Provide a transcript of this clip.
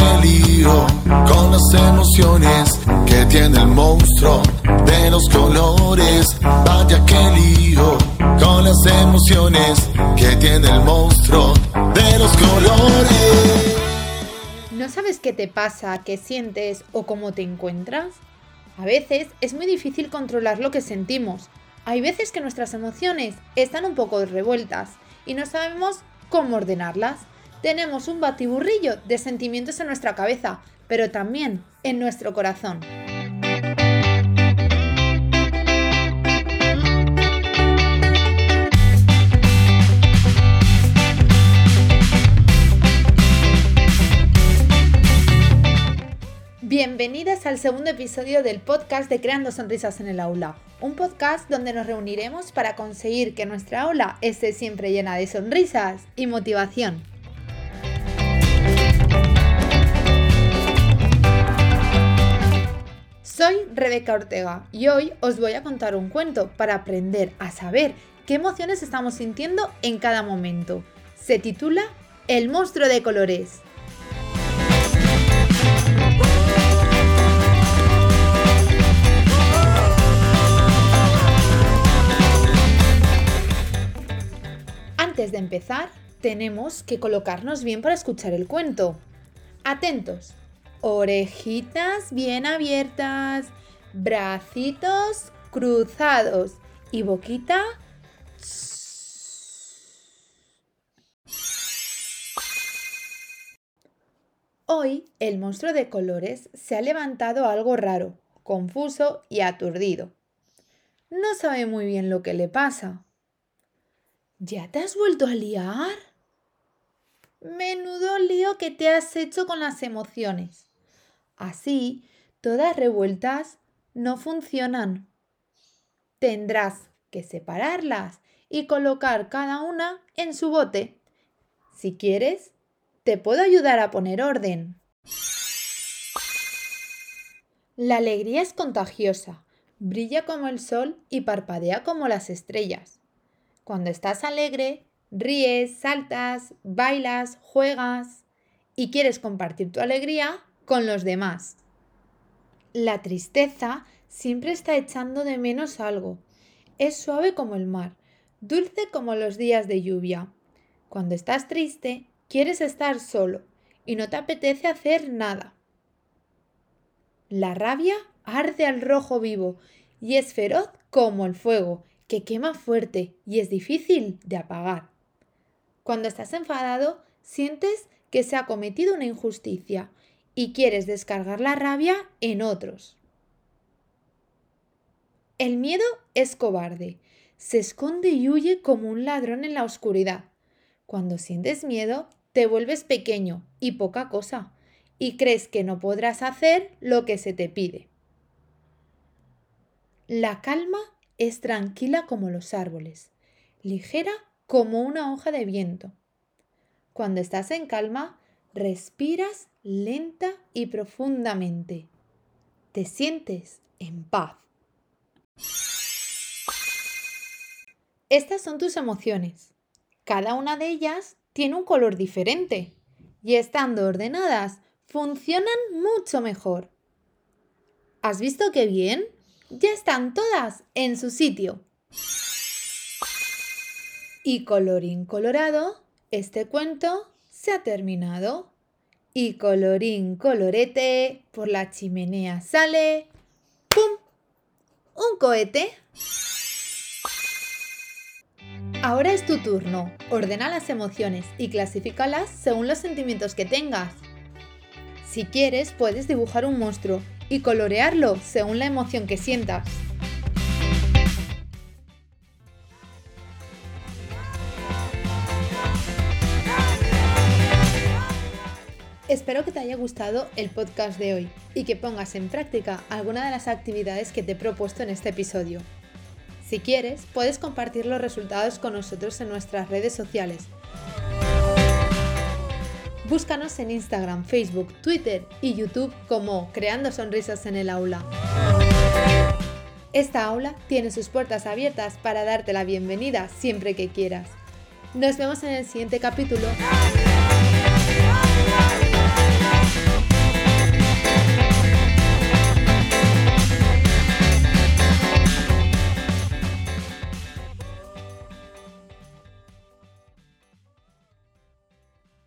qué lío con las emociones que tiene el monstruo de los colores. Vaya qué lío con las emociones que tiene el monstruo de los colores. ¿No sabes qué te pasa, qué sientes o cómo te encuentras? A veces es muy difícil controlar lo que sentimos. Hay veces que nuestras emociones están un poco revueltas y no sabemos cómo ordenarlas. Tenemos un batiburrillo de sentimientos en nuestra cabeza, pero también en nuestro corazón. Bienvenidas al segundo episodio del podcast de Creando Sonrisas en el Aula, un podcast donde nos reuniremos para conseguir que nuestra aula esté siempre llena de sonrisas y motivación. Soy Rebeca Ortega y hoy os voy a contar un cuento para aprender a saber qué emociones estamos sintiendo en cada momento. Se titula El monstruo de colores. Antes de empezar, tenemos que colocarnos bien para escuchar el cuento. Atentos. Orejitas bien abiertas, bracitos cruzados y boquita... Hoy el monstruo de colores se ha levantado algo raro, confuso y aturdido. No sabe muy bien lo que le pasa. ¿Ya te has vuelto a liar? Menudo lío que te has hecho con las emociones. Así, todas revueltas no funcionan. Tendrás que separarlas y colocar cada una en su bote. Si quieres, te puedo ayudar a poner orden. La alegría es contagiosa, brilla como el sol y parpadea como las estrellas. Cuando estás alegre, ríes, saltas, bailas, juegas y quieres compartir tu alegría con los demás. La tristeza siempre está echando de menos algo. Es suave como el mar, dulce como los días de lluvia. Cuando estás triste, quieres estar solo y no te apetece hacer nada. La rabia arde al rojo vivo y es feroz como el fuego que quema fuerte y es difícil de apagar. Cuando estás enfadado, sientes que se ha cometido una injusticia y quieres descargar la rabia en otros. El miedo es cobarde, se esconde y huye como un ladrón en la oscuridad. Cuando sientes miedo, te vuelves pequeño y poca cosa, y crees que no podrás hacer lo que se te pide. La calma es tranquila como los árboles, ligera como una hoja de viento. Cuando estás en calma, respiras lenta y profundamente. Te sientes en paz. Estas son tus emociones. Cada una de ellas tiene un color diferente y estando ordenadas funcionan mucho mejor. ¿Has visto qué bien? ya están todas en su sitio. Y colorín colorado, este cuento se ha terminado. Y colorín colorete, por la chimenea sale... ¡Pum! Un cohete. Ahora es tu turno. Ordena las emociones y clasifícalas según los sentimientos que tengas. Si quieres, puedes dibujar un monstruo y colorearlo según la emoción que sientas. Espero que te haya gustado el podcast de hoy y que pongas en práctica alguna de las actividades que te he propuesto en este episodio. Si quieres, puedes compartir los resultados con nosotros en nuestras redes sociales Búscanos en Instagram, Facebook, Twitter y YouTube como Creando Sonrisas en el Aula. Esta aula tiene sus puertas abiertas para darte la bienvenida siempre que quieras. Nos vemos en el siguiente capítulo.